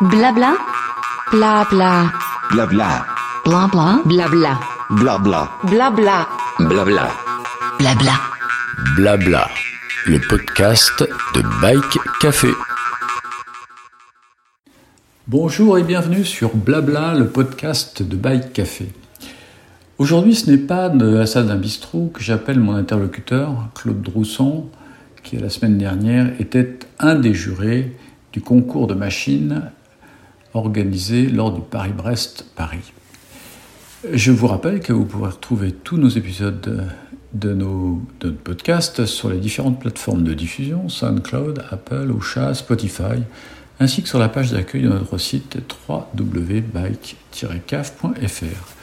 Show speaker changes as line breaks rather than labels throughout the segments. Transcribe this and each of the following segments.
Blabla. Blabla.
Blabla.
Blabla. Blabla.
Blabla.
Blabla.
Blabla.
Blabla.
Blabla, le podcast de Bike Café. Bonjour et bienvenue sur Blabla, le podcast de Bike Café. Aujourd'hui, ce n'est pas de la salle d'un bistrot que j'appelle mon interlocuteur, Claude Drousson, qui la semaine dernière était un des jurés du concours de machines organisé lors du Paris-Brest-Paris. Je vous rappelle que vous pouvez retrouver tous nos épisodes de nos, de notre podcast sur les différentes plateformes de diffusion, SoundCloud, Apple, Ocha, Spotify, ainsi que sur la page d'accueil de notre site www.bike-caf.fr.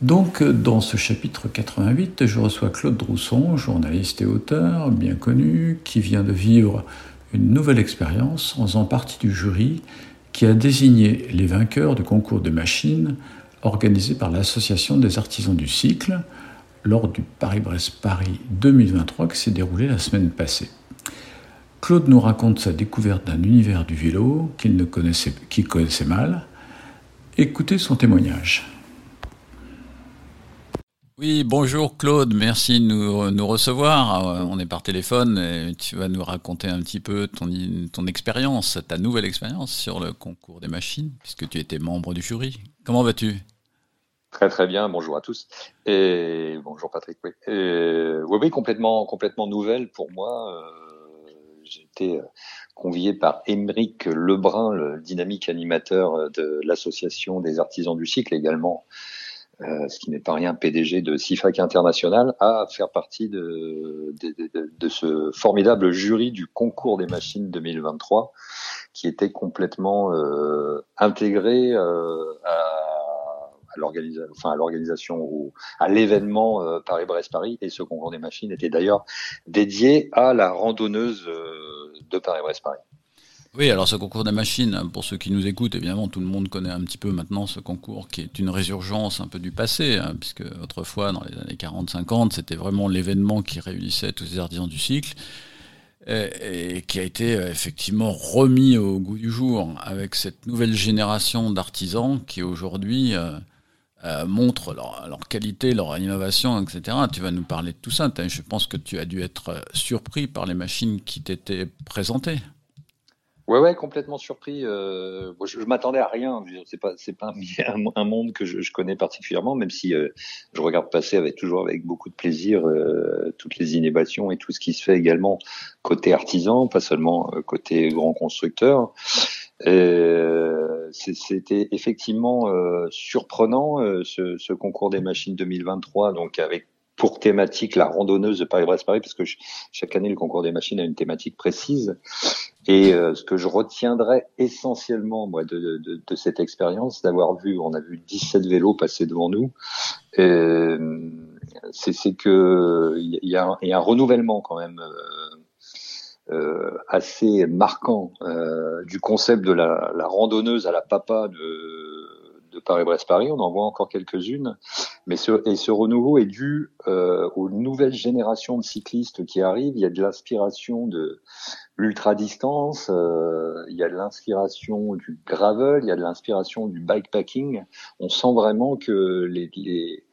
Donc, dans ce chapitre 88, je reçois Claude Drousson, journaliste et auteur bien connu, qui vient de vivre une nouvelle expérience en faisant partie du jury qui a désigné les vainqueurs du concours de machines organisé par l'Association des artisans du cycle lors du Paris-Brest-Paris 2023 qui s'est déroulé la semaine passée. Claude nous raconte sa découverte d'un univers du vélo qu'il connaissait, connaissait mal. Écoutez son témoignage. Oui, bonjour Claude, merci de nous, recevoir. Euh, on est par téléphone et tu vas nous raconter un petit peu ton, ton expérience, ta nouvelle expérience sur le concours des machines, puisque tu étais membre du jury. Comment vas-tu?
Très très bien, bonjour à tous. Et bonjour Patrick. Oui, oui, oui, complètement, complètement nouvelle pour moi. Euh, J'ai été euh, convié par Émeric Lebrun, le dynamique animateur de l'association des artisans du cycle, également euh, ce qui n'est pas rien, PDG de CIFAC International, à faire partie de, ce formidable jury du concours des machines 2023, qui était complètement euh, intégré euh, à, l'organisation, enfin à à l'événement Paris-Brest-Paris, et ce concours des machines était d'ailleurs dédié à la randonneuse de Paris-Brest-Paris.
Oui, alors ce concours des machines, pour ceux qui nous écoutent, évidemment, tout le monde connaît un petit peu maintenant ce concours qui est une résurgence un peu du passé, hein, puisque autrefois, dans les années 40-50, c'était vraiment l'événement qui réunissait tous les artisans du cycle. Et, qui a été effectivement remis au goût du jour avec cette nouvelle génération d'artisans qui aujourd'hui euh, euh, montrent leur, qualité, leur innovation, etc. Tu vas nous parler de tout ça. Je pense que tu as dû être surpris par les machines qui t'étaient présentées.
Ouais, ouais, complètement surpris. Euh, je, m'attendais à rien. C'est pas, c'est pas un, monde que je, connais particulièrement, même si euh, je regarde passer avec toujours avec beaucoup de plaisir euh, toutes les innovations et tout ce qui se fait également côté artisan, pas seulement euh, côté grand constructeur. C'était effectivement euh, surprenant ce, ce, concours des machines 2023, donc avec pour thématique la randonneuse de Paris-Brest-Paris, parce que chaque année le concours des machines a une thématique précise. Et euh, ce que je retiendrai essentiellement moi de, de, de cette expérience, d'avoir vu, on a vu 17 vélos passer devant nous, euh, c'est que il y, a, y, a, un renouvellement quand même. Euh, euh, assez marquant euh, du concept de la, la, randonneuse à la papa de, de Paris-Brest-Paris. On en voit encore quelques-unes, mais ce, et ce renouveau est dû euh, aux nouvelles générations de cyclistes qui arrivent. Il y a de l'inspiration de l'ultra distance, euh, il y a de l'inspiration du gravel, il y a de l'inspiration du bikepacking. On sent vraiment que les, les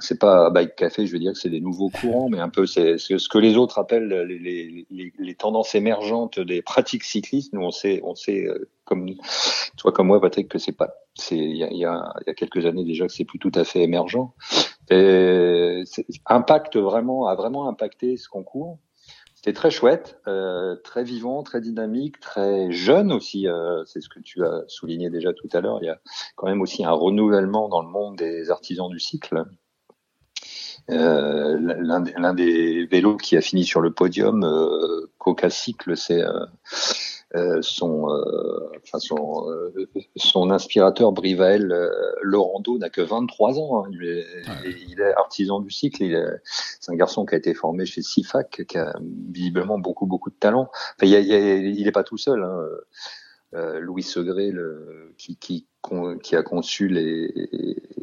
c'est pas bike café, je veux dire que c'est des nouveaux courants, mais un peu c'est ce que les autres appellent les, les, les, tendances émergentes des pratiques cyclistes. Nous, on sait, on sait euh, comme toi comme moi, Patrick, que c'est pas, c'est il y a, y a, quelques années déjà que c'est plus tout à fait émergent. Et impact vraiment a vraiment impacté ce concours. C'était très chouette, euh, très vivant, très dynamique, très jeune aussi. Euh, c'est ce que tu as souligné déjà tout à l'heure. Il y a quand même aussi un renouvellement dans le monde des artisans du cycle. Euh, L'un des vélos qui a fini sur le podium, euh, Coca Cycle, c'est euh, son, euh, enfin son, euh, son inspirateur Brivael Laurando n'a que 23 ans. Hein. Il, est, ouais. il, est, artisan du cycle. C'est un garçon qui a été formé chez CIFAC, qui a visiblement beaucoup beaucoup de talent. Enfin, il, il est pas tout seul. Hein. Euh, Louis Segré, le, qui, qui, qui, a conçu les,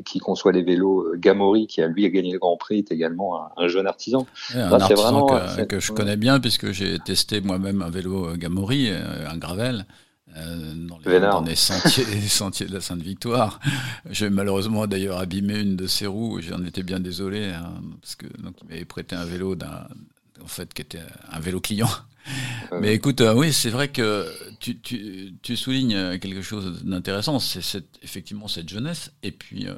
qui conçoit les vélos Gamori, qui a lui a gagné le Grand Prix, est également un, un jeune artisan.
Ouais, un artisan vraiment, que, que, je connais bien puisque j'ai testé moi-même un vélo Gamori, un gravel. euh, dans, les,
Vénard.
dans les sentiers, les sentiers de la Sainte-Victoire. J'ai malheureusement d'ailleurs abîmé une de ses roues. J'en étais bien désolé hein, parce que donc il m'avait prêté un vélo d'un, en fait, qui était un vélo client. Mais écoute, euh, oui, c'est vrai que tu, tu, tu soulignes quelque chose d'intéressant. C'est effectivement cette jeunesse. Et puis euh,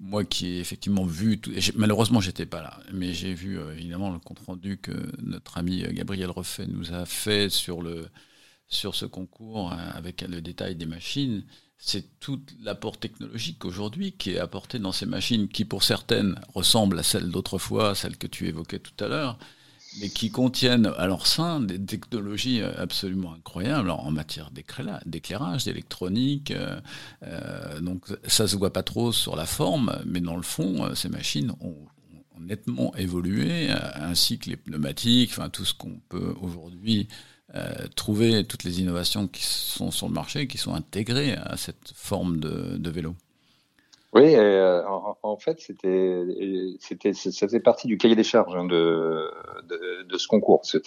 moi qui ai effectivement vu, tout, malheureusement j'étais pas là, mais j'ai vu euh, évidemment le compte rendu que notre ami Gabriel Refait nous a fait sur le sur ce concours euh, avec le détail des machines. C'est tout l'apport technologique aujourd'hui qui est apporté dans ces machines qui pour certaines ressemblent à celles d'autrefois, celles que tu évoquais tout à l'heure, mais qui contiennent à leur sein des technologies euh, absolument incroyables en matière d'éclaira- d'éclairage, d'électronique. euh, euh, donc ça se voit pas trop sur la forme, mais dans le fond, ces machines ont, nettement évolué, ainsi que les pneumatiques, enfin tout ce qu'on peut aujourd'hui trouver, toutes les innovations qui sont sur le marché, qui sont intégrées à cette forme de vélo.
Oui, euh, en, en fait, c'était, c'était, ça faisait partie du cahier des charges hein, de, de, ce concours. Ce,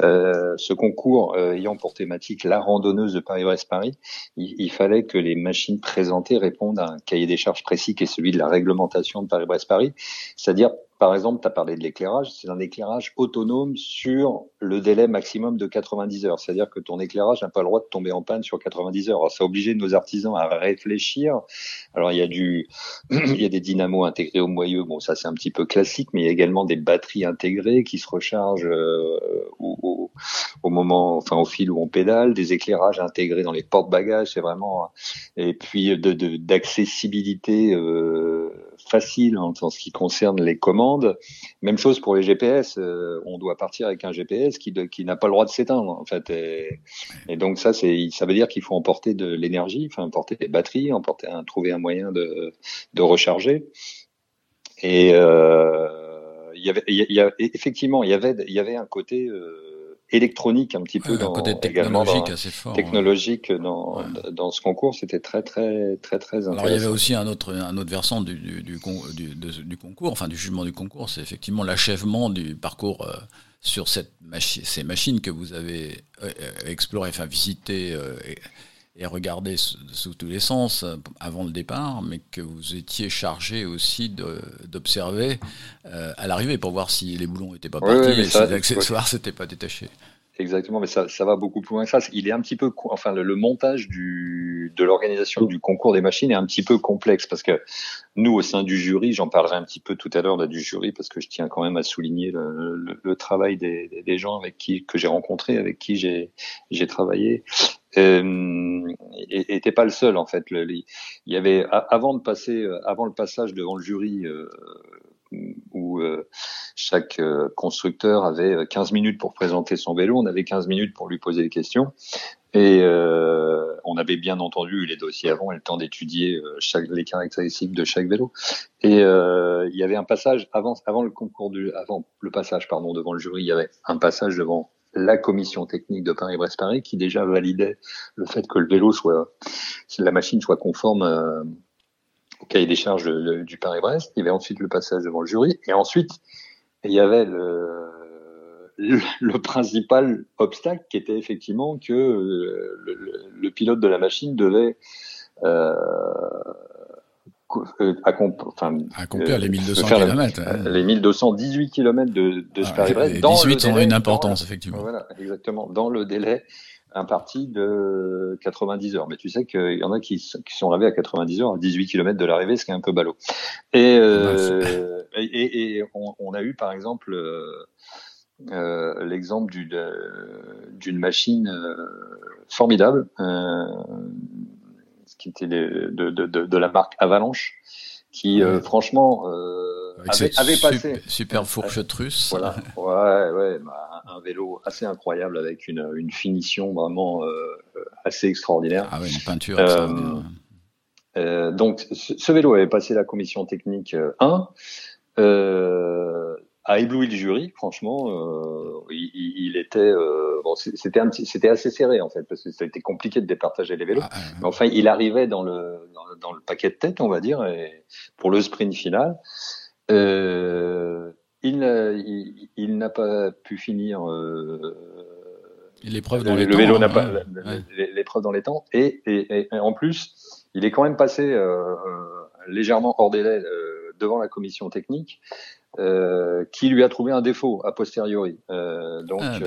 euh, ce concours euh, ayant pour thématique la randonneuse de Paris-Brest-Paris, il, il fallait que les machines présentées répondent à un cahier des charges précis qui est celui de la réglementation de Paris-Brest-Paris, c'est-à-dire par exemple, tu as parlé de l'éclairage, c'est un éclairage autonome sur le délai maximum de 90 heures. C'est-à-dire que ton éclairage n'a pas le droit de tomber en panne sur 90 heures. Alors, ça a obligé nos artisans à réfléchir. Alors, il y a du, il y a des dynamos intégrés au moyeu. Bon, ça, c'est un petit peu classique, mais il y a également des batteries intégrées qui se rechargent euh, au, moment, enfin, au fil où on pédale, des éclairages intégrés dans les porte-bagages. C'est vraiment, et puis de, de, d'accessibilité, euh, facile en, ce qui concerne les commandes. Même chose pour les GPS. Euh, on doit partir avec un GPS qui, de, qui n'a pas le droit de s'éteindre en fait. Et, et donc ça, c'est, ça veut dire qu'il faut emporter de l'énergie, enfin emporter des batteries, emporter un, trouver un moyen de, de recharger. Et euh, il avait, il y a, effectivement, il y avait, il y avait un côté euh, électronique un petit peu
Ouais,
dans
un côté technologique
dans,
assez fort.
technologique ouais. dans, ouais. dans ce concours, c'était très très très très intéressant.
Alors il y avait aussi un autre un autre versant du du, du, du, de, du concours, enfin du jugement du concours, c'est effectivement l'achèvement du parcours euh, sur cette machi ces machines que vous avez euh, explorées, enfin visitées euh, et, regardées sous, tous les sens euh, avant le départ, mais que vous étiez chargé aussi d'observer euh, à l'arrivée pour voir si les boulons n'étaient pas partis
oui,
et si les accessoires s'étaient pas détachés.
Exactement, mais ça, ça va beaucoup plus loin que ça. Il est un petit peu, enfin, le, le montage du, de l'organisation du concours des machines est un petit peu complexe parce que nous, au sein du jury, j'en parlerai un petit peu tout à l'heure du jury parce que je tiens quand même à souligner le, le, le travail des, des, gens avec qui que j'ai rencontrés, avec qui j'ai travaillé. Euh, et t'es pas le seul en fait. Le, il y avait avant de passer, avant le passage devant le jury. Euh, où euh, chaque euh, constructeur avait 15 minutes pour présenter son vélo, on avait 15 minutes pour lui poser des questions. Et euh, on avait bien entendu les dossiers avant et le temps d'étudier chaque, les caractéristiques de chaque vélo. Et il y avait un passage avant, avant le concours du, avant le passage pardon devant le jury, il y avait un passage devant la commission technique de Paris-Brest-Paris qui déjà validait le fait que le vélo soit, la machine soit conforme au cahier des charges de, du Paris-Brest. Il y avait ensuite le passage devant le jury. Et ensuite, il y avait le, principal obstacle qui était effectivement que le, le pilote de la machine devait euh,
accomplir, enfin, accomplir les 1200 km.
Hein. Les 1218 km de, de ce ah.
Les 18 ont une importance, effectivement.
Voilà, exactement. Dans le délai imparti de 90 heures. Mais tu sais qu'il y en a qui, qui, sont arrivés à 90 heures, à 18 km de l'arrivée, ce qui est un peu ballot. Et, euh, et, et on, on, a eu par exemple euh, euh, l'exemple d'une machine euh, formidable, euh, qui était de, de, de, de, la marque Avalanche, qui ouais. franchement avait, avait, passé
super, super fourchette russe.
Voilà, ouais, ouais, bah, un vélo assez incroyable avec une, une finition vraiment euh, assez extraordinaire.
Ah ouais, une peinture. Euh,
euh, donc, ce, ce, vélo avait passé la commission technique 1, euh, a ébloui le jury. Franchement, euh, il, il, était, bon, c'était un petit, c'était assez serré en fait parce que ça a été compliqué de départager les vélos. Ah, Mais enfin, il arrivait dans le dans, dans, le paquet de tête, on va dire, et pour le sprint final. Euh, il, il, il n'a pas pu finir. Euh,
L'épreuve dans
le,
les
le
temps,
vélo
hein,
n'a pas
ouais.
l'épreuve dans les temps. Et, et, et, en plus, il est quand même passé euh, légèrement hors délai devant la commission technique. Euh, qui lui a trouvé un défaut a posteriori. Euh, donc, ah,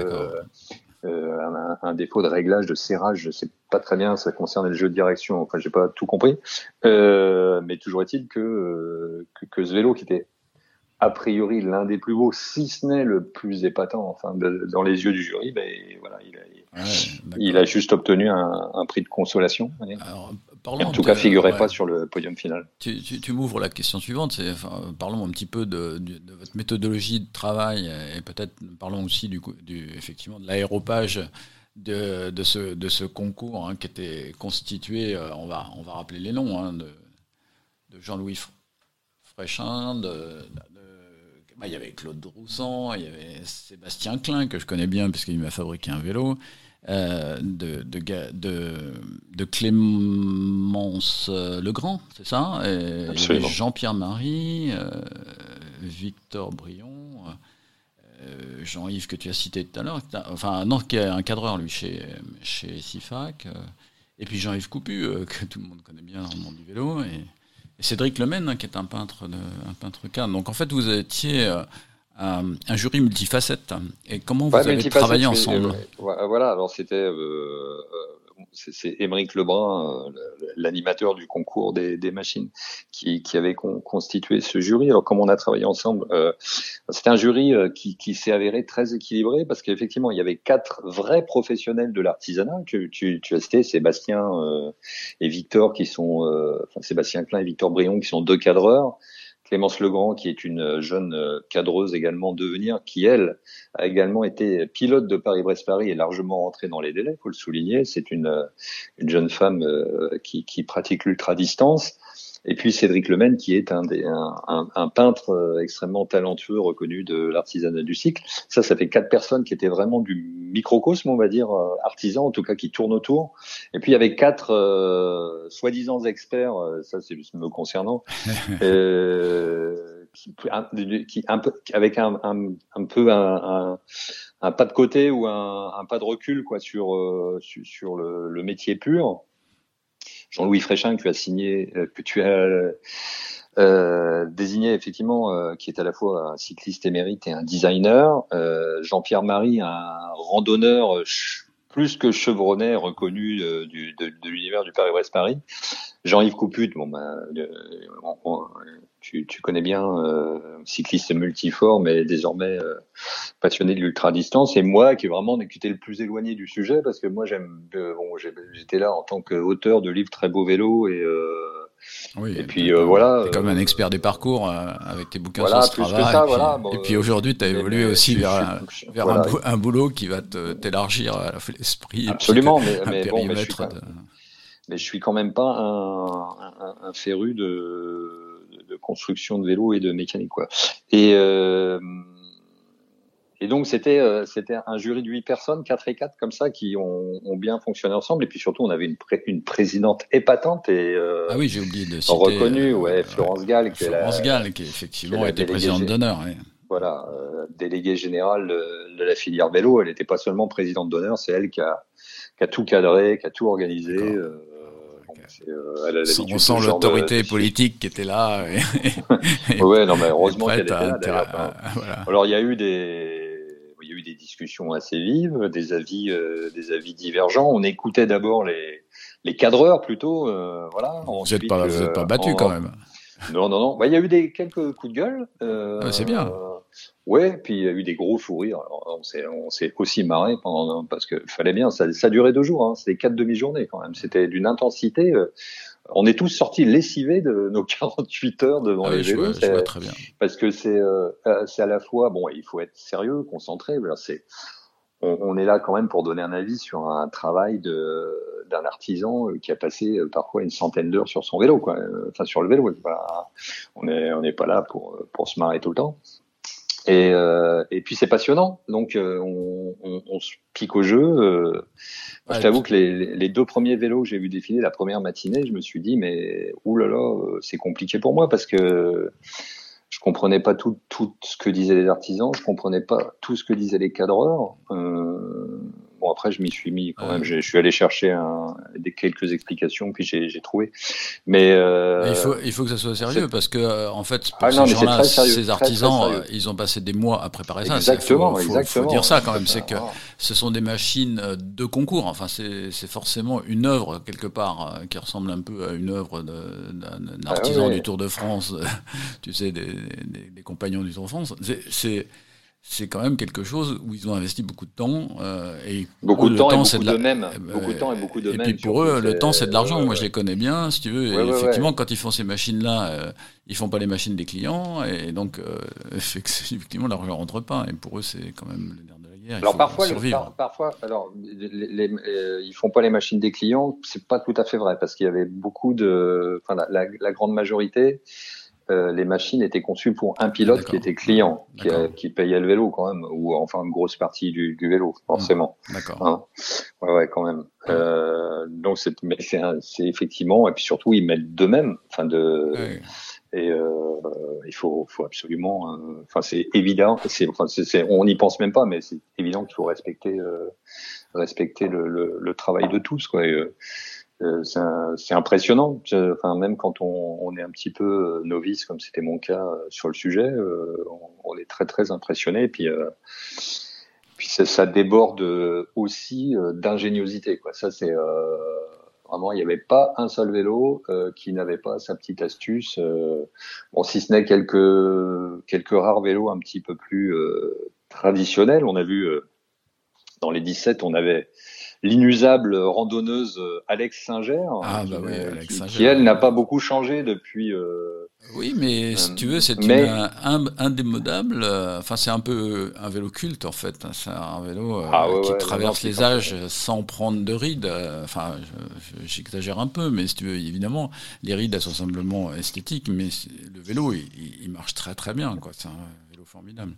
euh, un, un, défaut de réglage, de serrage, je sais pas très bien, ça concerne le jeu de direction, enfin j'ai pas tout compris, euh, mais toujours est-il que, que, que ce vélo qui était a priori l'un des plus beaux, si ce n'est le plus épatant, enfin dans les yeux du jury, ben voilà, il a, il a juste obtenu un, un prix de consolation. Alors, en tout cas, figurait pas sur le podium final.
Tu, tu, tu m'ouvres la question suivante. C'est, enfin, parlons un petit peu de, de, de, votre méthodologie de travail et peut-être parlons aussi du, du effectivement de l'aéropage de, de, ce, de ce concours hein, qui était constitué. Euh, on va on va rappeler les noms hein, de, de Jean-Louis Fréchin, de, bah, il y avait Claude Droussan, il y avait Sébastien Klein que je connais bien puisqu'il m'a fabriqué un vélo. Euh, de, de, de, de, Clémence euh, Legrand, c'est ça? Jean-Pierre Marie, euh, Victor Brion, euh, Jean-Yves que tu as cité tout à l'heure, enfin non, qui est un cadreur lui chez, chez SIFAC, et puis Jean-Yves Coupu, que tout le monde connaît bien dans le monde du vélo, et, Cédric Lemaine, hein, qui est un peintre, de, un peintre cadre. Donc en fait, vous étiez un, jury multifacette. Et comment vous avez travaillé ensemble
Voilà, alors c'était euh, euh, c'est Émeric Lebrun, euh, l'animateur du concours des, des machines, qui, qui avait constitué ce jury. Alors, comme on a travaillé ensemble, euh, c'était un jury qui, qui s'est avéré très équilibré parce qu'effectivement, il y avait quatre vrais professionnels de l'artisanat. Tu, tu, tu as cité Sébastien et Victor, qui sont, enfin Sébastien Klein et Victor Brion, qui sont deux cadreurs. Clémence Legrand, qui est une jeune euh, cadreuse également devenir, qui elle a également été pilote de Paris-Brest-Paris et largement rentrée dans les délais, faut le souligner. C'est une, euh, une jeune femme euh, qui, qui pratique l'ultra distance et puis Cédric Lemaine, qui est un, des, un, un, peintre euh, extrêmement talentueux, reconnu de l'artisanat du cycle. Ça, ça fait quatre personnes qui étaient vraiment du microcosme, on va dire, euh, artisans, en tout cas qui tournent autour. Et puis avec quatre euh, soi-disant experts, ça c'est juste me concernant, euh, qui, qui, un peu, avec un, un, un peu un, un, pas de côté ou un, un pas de recul quoi sur, sur, sur le, le métier pur. Jean-Louis Fréchin que tu as signé, euh, que tu as euh, désigné effectivement, euh, qui est à la fois un cycliste émérite et un designer. Jean-Pierre Marie, un randonneur plus que chevronnet, reconnu de, de l'univers du Paris-Brest-Paris. Jean-Yves Couput, bon, ben, tu, tu, connais bien, euh, cycliste multifort, mais désormais euh, passionné de l'ultra-distance. Et moi, qui est vraiment qui était le plus éloigné du sujet, parce que moi, j'aime, euh, bon, j'étais là en tant qu'auteur de livres très beaux vélos et
oui, et puis voilà. comme un expert des parcours avec tes bouquins
voilà,
sur.
Ça,
et, puis,
voilà,
et puis aujourd'hui, tu as évolué aussi vers, vers un, un, boulot qui va t'élargir l'esprit.
Absolument, mais, mais bon, mais je, suis quand, mais je suis quand même pas un, un, un féru de de construction de vélos et de mécanique quoi. Et euh, et donc c'était euh, c'était un jury de huit personnes, quatre et quatre comme ça, qui ont, ont, bien fonctionné ensemble. Et puis surtout, on avait une, une présidente épatante et euh,
ah oui, j'ai oublié de citer,
reconnue, ouais, Florence Gall,
qui Florence est la, Gall, qui effectivement était présidente d'honneur. Ouais.
Voilà, euh, déléguée générale de, de, la filière vélo. Elle n'était pas seulement présidente d'honneur, c'est elle qui a, qui a tout cadré, qui a tout organisé. Euh,
on sent l'autorité politique qui était là.
Et, ouais, non, mais heureusement qu'elle était là. Voilà. Alors, il y a eu des, il y a eu des discussions assez vives, des avis, euh, des avis divergents. On écoutait d'abord les, les cadreurs plutôt, euh, voilà.
Vous n'êtes pas, vous êtes pas battu quand même.
Non, non, non. Bah, il y a eu des quelques coups de gueule.
Ah, c'est bien.
Ouais, puis il y a eu des gros fous rires. Alors, on s'est, on s'est aussi marré pendant parce que fallait bien. Ça, ça durait deux jours. Hein. C'était quatre demi-journées quand même. C'était d'une intensité. Euh, on est tous sortis lessivés de nos 48 heures devant ah les vélos.
Je vois, je vois très bien.
Parce que c'est, euh, euh, c'est à la fois bon, il faut être sérieux, concentré. C'est, on, on, est là quand même pour donner un avis sur un travail de d'un artisan qui a passé parfois une centaine d'heures sur son vélo, quoi. Enfin sur le vélo. Voilà. On est on n'est pas là pour pour se marrer tout le temps. Et, euh, et puis c'est passionnant, donc euh, on, on, on, se pique au jeu. Euh, je t'avoue que les, les, deux premiers vélos que j'ai vu défiler la première matinée, je me suis dit mais oulala, euh, c'est compliqué pour moi parce que je comprenais pas tout, tout ce que disaient les artisans, je comprenais pas tout ce que disaient les cadreurs. Bon après je m'y suis mis quand même. Je, je suis allé chercher un, des quelques explications puis j'ai trouvé. Mais, euh,
Mais il, faut, il faut que ça soit sérieux parce que, euh, en fait,
Ah
ces
non, mais c'est
gens-là,
très sérieux,
ces
très, très
artisans, euh, ils ont passé des mois à préparer ça.
Exactement,
faut, faut-
exactement.
faut dire ça quand même. C'est que ce sont des machines de concours. Enfin, c'est forcément une œuvre quelque part qui ressemble un peu à une œuvre d'un
Ah
artisan du Tour de France. tu sais, des, des- des compagnons du Tour de France. C'est- C'est quand même quelque chose où ils ont investi beaucoup de temps euh, et
Beaucoup de
le
temps et
c'est
beaucoup de même. Beaucoup de temps et beaucoup de
et
même,
puis pour eux, le temps, c'est de l'argent.
ouais,
Moi,
ouais.
je les connais bien, si tu veux.
Ouais,
effectivement, quand ils font ces machines-là, euh, ils font pas les machines des clients, et donc euh, effectivement, l'argent rentre pas. Et pour eux, c'est quand même le nerf de la guerre. Il
Alors parfois, les- par- parfois, alors les, les- euh, ils font pas les machines des clients, c'est pas tout à fait vrai parce qu'il y avait beaucoup de, enfin la, la- la grande majorité, euh, les machines étaient conçues pour un pilote qui était client, qui, euh, qui payait le vélo quand même, ou enfin une grosse partie du, du vélo forcément.
D'accord.
Hein. Ouais, ouais, quand même. Euh, donc c'est, mais c'est, effectivement, et puis surtout ils mettent d'eux-mêmes, enfin de, et euh, il faut, faut absolument, enfin c'est évident, c'est, enfin c'est, on n'y pense même pas, mais c'est évident qu'il faut respecter, respecter le, le, le travail de tous, quoi. Et, c'est, un- c'est impressionnant. Enfin, même quand on, on est un petit peu euh, novice, comme c'était mon cas euh, sur le sujet, euh, on, on est très très impressionné. Et puis, euh, puis ça, ça déborde euh, aussi euh, d'ingéniosité, quoi. Ça, c'est euh, vraiment, il n'y avait pas un seul vélo euh, qui n'avait pas sa petite astuce. euh, bon, si ce n'est quelques quelques rares vélos un petit peu plus euh, traditionnels. On a vu euh, dans les 17, on avait l'inusable randonneuse euh, Alex Singer,
Ah, bah oui,
euh,
Alex
qui,
Singer.
qui, elle n'a pas beaucoup changé depuis. euh,
Oui, mais si
Euh,
tu veux, c'est
mais-
une, un, indémodable. euh, Enfin, c'est un peu un vélo culte en fait. hein, C'est un vélo euh,
Ah ouais,
qui
ouais,
traverse les âges sans prendre de rides. euh, Enfin, je- je- j'exagère un peu, mais si tu veux, évidemment, les rides elles sont simplement esthétiques, mais le vélo, il, il- il marche très très bien. quoi. C'est un vélo formidable.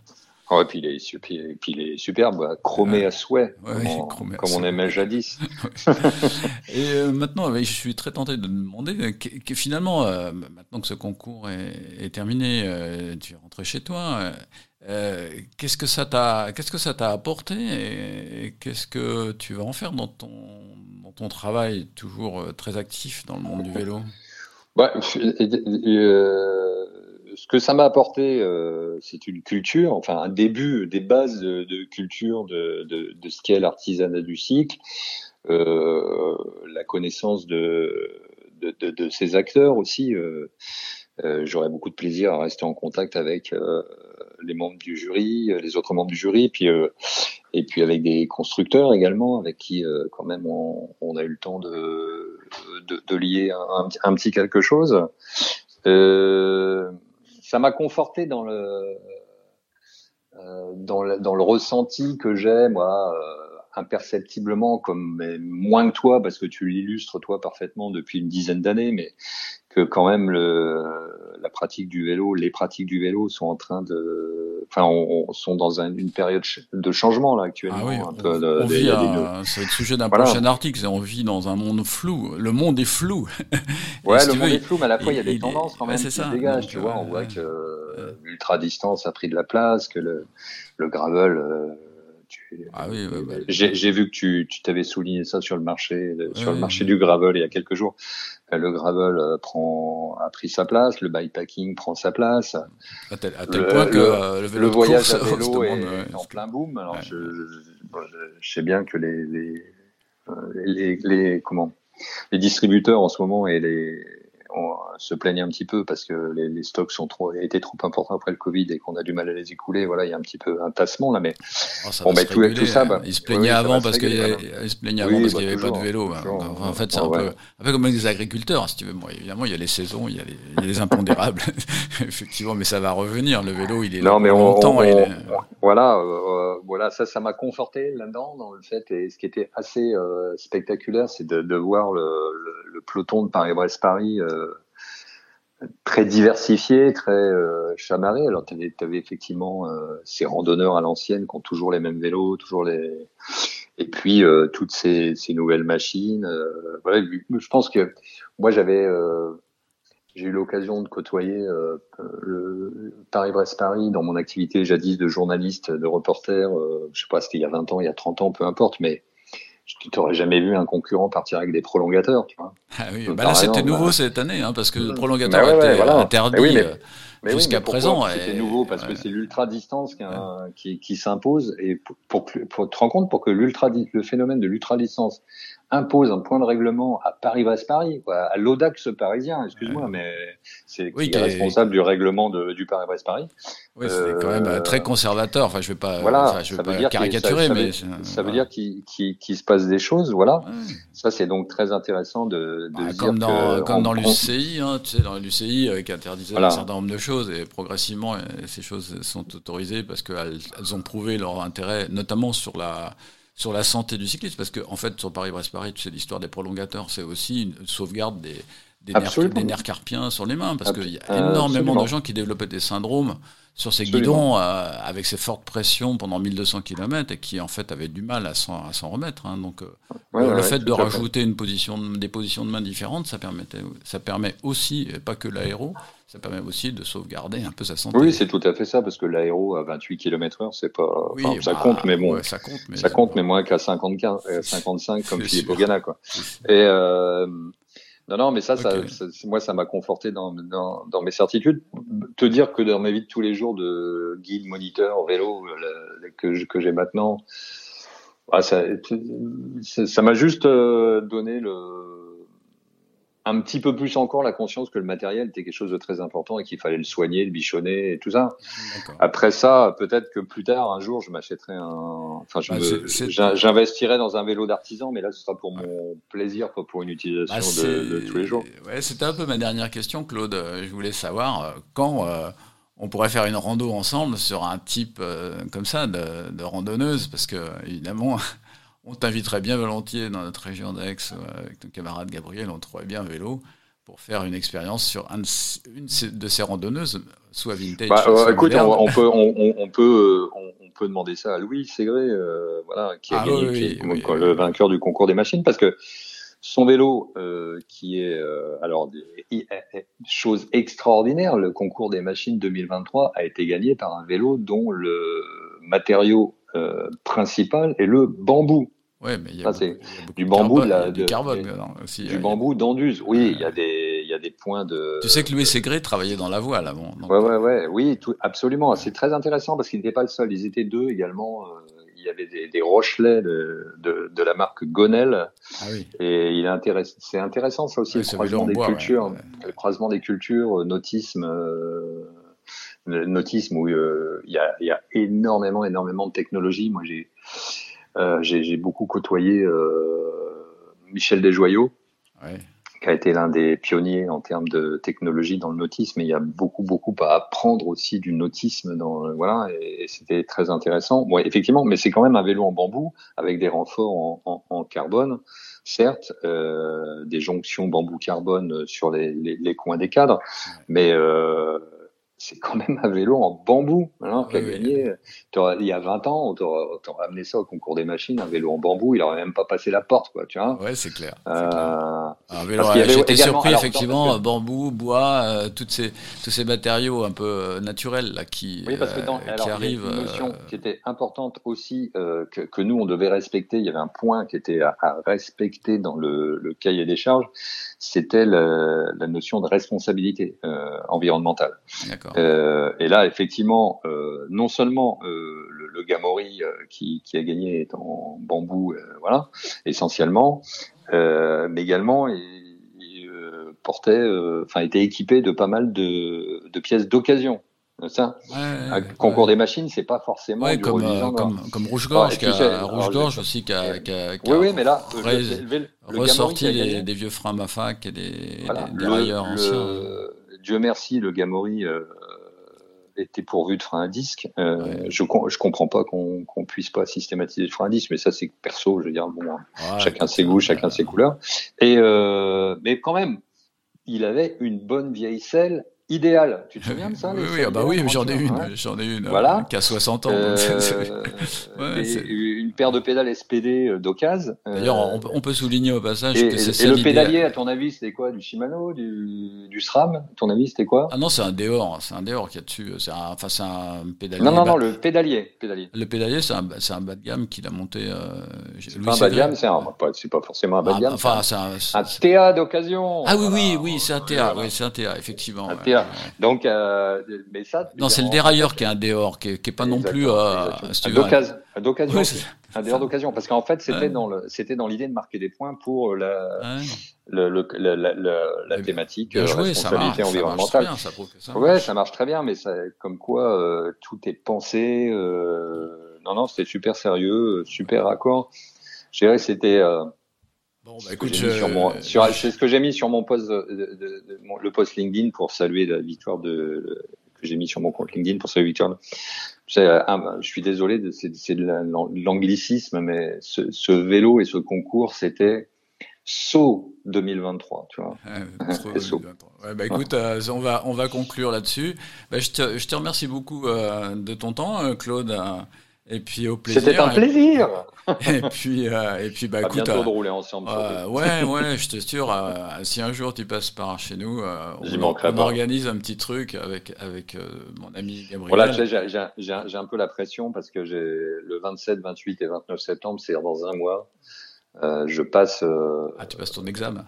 Oh, et puis il est, su- puis, puis il est superbe, chromé
Ouais.
à souhait,
Ouais,
comme, on,
chromé à
comme on
souhait.
aimait jadis.
Et euh, maintenant, je suis très tenté de demander euh, que, que finalement, euh, maintenant que ce concours est, est terminé, euh, tu es rentré chez toi. qu'est-ce que ça t'a, qu'est-ce que ça t'a apporté et, et qu'est-ce que tu vas en faire dans ton, dans ton travail toujours très actif dans le monde du vélo?
Bah, ce que ça m'a apporté, euh, c'est une culture, enfin un début, des bases de, culture de, de, de ce qu'est l'artisanat du cycle, euh, la connaissance de, de, ces acteurs aussi. Euh, euh, J'aurais beaucoup de plaisir à rester en contact avec euh, les membres du jury, euh, les autres membres du jury, puis et puis avec des constructeurs également, avec qui quand même on, on a eu le temps de, de, lier un, un petit quelque chose. Euh, ça m'a conforté dans le euh, dans le, dans le ressenti que j'ai moi euh, imperceptiblement comme mais moins que toi parce que tu l'illustres toi parfaitement depuis une dizaine d'années mais que quand même le la pratique du vélo les pratiques du vélo sont en train de enfin on, on- sont dans un- une période de changement là actuellement
Ah oui,
un
on,
peu de-
on
des-
vit,
des-
à- être le sujet d'un
Voilà.
prochain article. c'est On vit dans un monde flou. Le monde est flou.
Ouais,
si
le monde
veux,
est flou, mais à la fois, il y a des tendances quand
ouais,
même
c'est
qui
ça.
se dégagent,
Donc,
tu vois. On
euh,
voit
ouais.
que euh, l'ultra-distance a pris de la place, que le, le gravel... euh,
Ah oui, ouais, bah,
J'ai vu que tu t'avais souligné ça sur le marché euh, sur
Ouais.
le marché du gravel il y a quelques jours. Le gravel euh, prend a pris sa place, le bikepacking prend sa place,
à tel, à tel
le-
point que
le-
euh, le
le voyage
course,
à vélo est
demande,
en plein boom. Alors
Ouais.
je, je- bon, je- je sais bien que les les, euh, les les comment les distributeurs en ce moment et les on se plaignent un petit peu parce que les, les stocks sont trop étaient trop importants après le Covid et qu'on a du mal à les écouler. Voilà, il y a un petit peu un tassement là, mais
Oh, ça
Bon, bah, tout-
réguler,
tout ça,
hein.
bah,
ils se plaignaient avant parce qu'il
Oui,
avant
bah,
qu'il n'y avait pas de vélo. hein.
toujours.
En fait, c'est
Ah
un,
ouais.
peu, un peu comme les agriculteurs, si tu veux. Bon, évidemment, il y a les saisons, il y a les, il y a les impondérables, effectivement, mais ça va revenir. Le vélo, il est là
mais on,
longtemps.
on-
est-
voilà, euh, voilà, ça, ça m'a conforté là-dedans dans le fait. Et ce qui était assez euh, spectaculaire, c'est de, de voir le, le, le peloton de Paris-Brest-Paris euh, très diversifié, très euh, chamarré. Alors, tu avais, effectivement euh, ces randonneurs à l'ancienne qui ont toujours les mêmes vélos, toujours les. Et puis euh, toutes ces, ces nouvelles machines. euh, voilà, je pense que moi j'avais euh, j'ai eu l'occasion de côtoyer euh, le Paris-Brest-Paris dans mon activité jadis de journaliste, de reporter. Euh, je sais pas, c'était il y a 20 ans, il y a 30 ans, peu importe, mais tu t'aurais jamais vu un concurrent partir avec des prolongateurs, tu vois.
Ah oui, bah là c'était nouveau
bah-
cette année, hein, parce que le prolongateur
ouais,
était
voilà.
interdit
oui, oui,
jusqu'à présent.
C'était nouveau parce
ouais.
que c'est l'ultra distance qui, qui, qui s'impose et pour, pour, que- pour te rendre compte pour que l'ultra le phénomène de l'ultra distance impose un point de règlement à Paris-Brest-Paris, quoi, à l'Audax parisien, excuse-moi, mais c'est qui est responsable du règlement de, du Paris-Brest-Paris.
Oui, c'était quand même euh,
Euh,
très conservateur. Enfin, je vais pas,
Voilà,
enfin, je
ça
vais pas caricaturer,
ça- ça
mais
veut-
c'est-
Ça veut
voilà.
dire qu'il se passe des choses, voilà.
Ouais.
Ça, c'est donc très intéressant de, de
Bah, comme dans,
que
comme
on-
dans
on-
l'UCI, hein, tu sais, dans l'UCI euh, qui interdisait
Voilà.
un certain nombre de choses et progressivement euh, ces choses sont autorisées parce qu'elles elles ont prouvé leur intérêt, notamment sur la sur la santé du cycliste, parce que en fait sur Paris-Brest-Paris, tu sais, l'histoire des prolongateurs, c'est aussi une sauvegarde des des nerfs,
Absolument.
des nerfs carpiens sur les mains, parce qu'il y a énormément
absolument.
de gens qui développaient des syndromes sur ces
Absolument.
guidons euh, avec ces fortes pressions pendant 1200 km et qui en fait avaient du mal à s'en remettre. hein. donc euh,
Ouais,
le,
ouais,
fait de
fait.
rajouter une position, de- des positions de main différentes, ça, permettait, ça permet aussi, et pas que l'aéro, ça permet aussi de sauvegarder un peu sa santé.
Oui, c'est tout à fait ça, parce que l'aéro à 28 km heure, c'est pas,
Oui,
enfin, ça
bah,
compte, mais bon,
ouais, ça compte, mais
ça compte, mais moins qu'à 55, euh, 55 comme Philippe. Ogana, quoi. Et euh, non, non, mais ça, ça, moi, ça m'a conforté dans, dans, dans mes certitudes. Te dire que dans ma vie de tous les jours de guide, moniteur, vélo, euh, que, j'ai maintenant, ah, ça, ça ça m'a juste euh, donné le un petit peu plus encore la conscience que le matériel était quelque chose de très important et qu'il fallait le soigner, le bichonner et tout ça. Après ça, peut-être que plus tard, un jour, je m'achèterai un. Enfin,
Bah,
j'investirai dans un vélo d'artisan, mais là, ce sera pour mon plaisir, pas pour une utilisation
Bah,
de,
c'est-
de tous les jours.
Ouais, c'était un peu ma dernière question, Claude. Je voulais savoir euh, quand euh, on pourrait faire une rando ensemble sur un type euh, comme ça de, de randonneuse, parce que évidemment, on t'inviterait bien volontiers dans notre région d'Aix euh, avec ton camarade Gabriel, on trouverait bien un vélo pour faire une expérience sur un de ces- une de ces- randonneuses, soit vintage,
Bah,
soit
euh, écoute,
moderne.
on, on peut, on, on- on peut, on, on peut demander ça à Louis Ségré, euh, voilà, qui a
Ah
gagné,
oui,
qui est
oui,
donc,
oui,
le vainqueur du concours des machines, parce que son vélo, euh, qui est, alors, des- chose extraordinaire, le concours des machines 2023 a été gagné par un vélo dont le matériau principal est le bambou.
Ouais, mais il y a
Ça,
beaucoup- il y a
du
de
bambou, de la-
a du
de-
carbone dedans aussi.
Du bambou d'Anduze. Oui, il y a des, il y a des points de.
Tu sais que Louis Ségré travaillait dans la voile avant. donc-
Ouais, ouais, ouais, oui, tout, absolument. C'est très intéressant parce qu'il n'était pas le seul. Ils étaient deux également. Euh, il y avait des, des Rochelais de, de, de la marque Gonel.
Ah oui.
Et il est intéressant. C'est intéressant, ça aussi,
Ouais,
le croisement des
bois,
cultures.
ouais.
Le croisement des cultures, euh, nautisme. euh, le nautisme où euh, il y, a, y a énormément, énormément de technologies. Moi, j'ai euh, j'ai j'ai beaucoup côtoyé euh, Michel Desjoyaux
Ouais.
qui a été l'un des pionniers en termes de technologie dans le nautisme. Et il y a beaucoup, beaucoup à apprendre aussi du nautisme. Dans, euh, voilà, et, et c'était très intéressant. Bon, effectivement, mais c'est quand même un vélo en bambou avec des renforts en, en, en carbone, certes, euh, des jonctions bambou-carbone sur les, les, les coins des cadres, mais euh, c'est quand même un vélo en bambou hein,
Oui,
gagné. Il y a 20 ans, on t'aurait amené ça au concours des machines, un vélo en bambou, il aurait même pas passé la porte, quoi, tu vois.
Ouais, c'est clair.
Euh,
clair. Un vélo, J'étais surpris
alors,
effectivement,
que-
bambou, bois, euh, toutes ces, tous ces matériaux un peu euh, naturels là, qui,
Oui, parce que dans,
euh,
alors,
qui arrivent.
une notion
euh,
qui était importante aussi que, que nous on devait respecter. Il y avait un point qui était à, à respecter dans le, le cahier des charges, c'était le- la notion de responsabilité euh, environnementale. Euh, et là, effectivement, euh, non seulement euh, le, le Gamori euh, qui, qui a gagné est en bambou, euh, voilà, essentiellement, euh, mais également il, il, portait, euh, enfin, était équipé de pas mal de, de pièces d'occasion. Ça,
Ouais,
concours des machines, c'est pas forcément
Ouais,
du
comme, euh, comme, comme Rouge-Gorge,
Ah, et
qui a,
alors,
Rouge-Gorge
je-
aussi, qui a, qui a, qui
Oui,
a
oui, mais là,
ré-
le, le-
ressorti les- des vieux freins Mafac et des,
voilà,
des, des
le-
railleurs
le-
anciens.
Dieu merci, le Gamori euh, était pourvu de freins à disque. Euh,
Ouais.
Je je comprends pas qu'on qu'on puisse pas systématiser le frein à disque, mais ça c'est perso, je veux dire, bon,
Ouais,
chacun ses goûts, chacun ses couleurs. Et euh, mais quand même, il avait une bonne vieille selle idéal. Tu te souviens de ça
Oui, oui, ah bah oui, j'en ai une,
hein
j'en ai une,
Voilà.
qui a 60 ans.
Euh,
Ouais,
des- une paire de pédales SPD euh, d'occasion. euh,
D'ailleurs, on, peut- on peut souligner au passage
et,
que c'est
et le pédalier, à ton avis, c'était quoi Du Shimano Du, du SRAM À ton avis, c'était quoi
Ah non, c'est un Deor, c'est un Deor qu'il y a dessus. C'est un, enfin, c'est un pédalier.
Non, non, non, le pédalier. pédalier.
Le pédalier, c'est un, c'est un bas de gamme qu'il a monté. Euh,
C'est
Louis
pas un bas de gamme, c'est un- pas- c'est pas forcément un bas de
Ah,
gamme.
Enfin,
c'est
un.
un, TA d'occasion.
Ah oui, oui, c'est un TA. Oui, c'est un TA, effectivement.
Un. TA. Donc, euh, mais ça.
Non, c'est le dérailleur qui est un Deor, qui est, qui est pas non plus. Euh, si
d'occasion.
C'est-
un dehors d'occasion. Parce qu'en fait, c'était
Ouais.
dans le, c'était dans l'idée de marquer des points pour la,
Ouais.
le, le- la, la- la- thématique
Bien
euh,
joué, ça marche,
responsabilité
ça marche très
environnementale.
bien, ça prouve que ça.
Ouais, ça marche très bien, mais ça, comme quoi euh, tout est pensé. euh, non, non, c'était super sérieux, euh, super raccord. Je dirais que c'était. euh,
Bon, bah écoute,
mis
je-
sur mon- sur- c'est ce que j'ai mis sur mon post, de, de- de- mon- le post LinkedIn pour saluer la victoire de que j'ai mis sur mon compte LinkedIn pour saluer la victoire. sais, un- je suis désolé, de- c'est de la- l'anglicisme, mais ce, ce vélo et ce concours, c'était saut 2023, tu vois.
Ouais, trop-
SO.
Ouais, bah écoute, euh, on va on va conclure là-dessus. Bah, je te je te remercie beaucoup euh, de ton temps, euh, Claude. Et puis au plaisir.
C'était un plaisir.
Et puis euh, et puis bah
à
écoute.
bientôt
euh,
de rouler ensemble.
euh, ouais, ouais, je t'assure, euh, si un jour tu passes par chez nous, euh, on, on organise un petit truc avec, avec euh, mon ami Gabriel.
Voilà, j'ai- un peu la pression parce que j'ai le 27, 28 et 29 septembre, c'est dans un mois. Euh, je passe euh,
Ah, tu passes ton examen.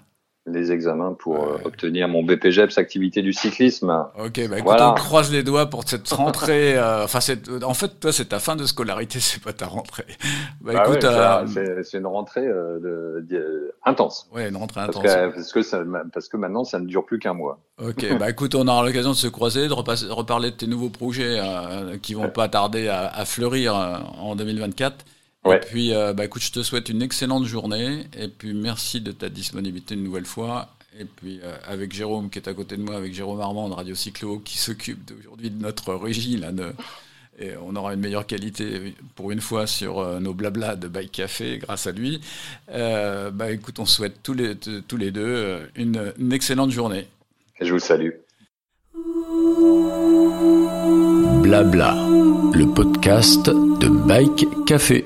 Les examens pour euh, obtenir mon BPGEPS activité du cyclisme.
Ok, bah écoute,
Voilà.
on croise les doigts pour cette rentrée. euh, Enfin, cette- en fait, toi, c'est ta fin de scolarité, c'est pas ta rentrée. Bah,
Bah
écoute,
ouais,
euh,
c'est- une rentrée euh, de, de- intense.
ouais, une rentrée
Parce
intense.
que, parce, que ça, parce que maintenant, ça ne dure plus qu'un mois.
Ok, bah écoute, on aura l'occasion de se croiser, de repasser- reparler de tes nouveaux projets euh, qui vont pas tarder à, à fleurir euh, en 2024.
Ouais.
Et puis, euh, bah écoute, je te souhaite une excellente journée. Et puis, merci de ta disponibilité une nouvelle fois. Et puis, euh, avec Jérôme qui est à côté de moi, avec Jérôme Armand de Radio Cyclo, qui s'occupe d'aujourd'hui de notre régie, là, de- et on aura une meilleure qualité pour une fois sur euh, nos blablas de Bike Café grâce à lui. Euh, bah écoute, on souhaite tous les, tous les deux une, une excellente journée.
Je vous salue.
Blabla, le podcast de Bike Café.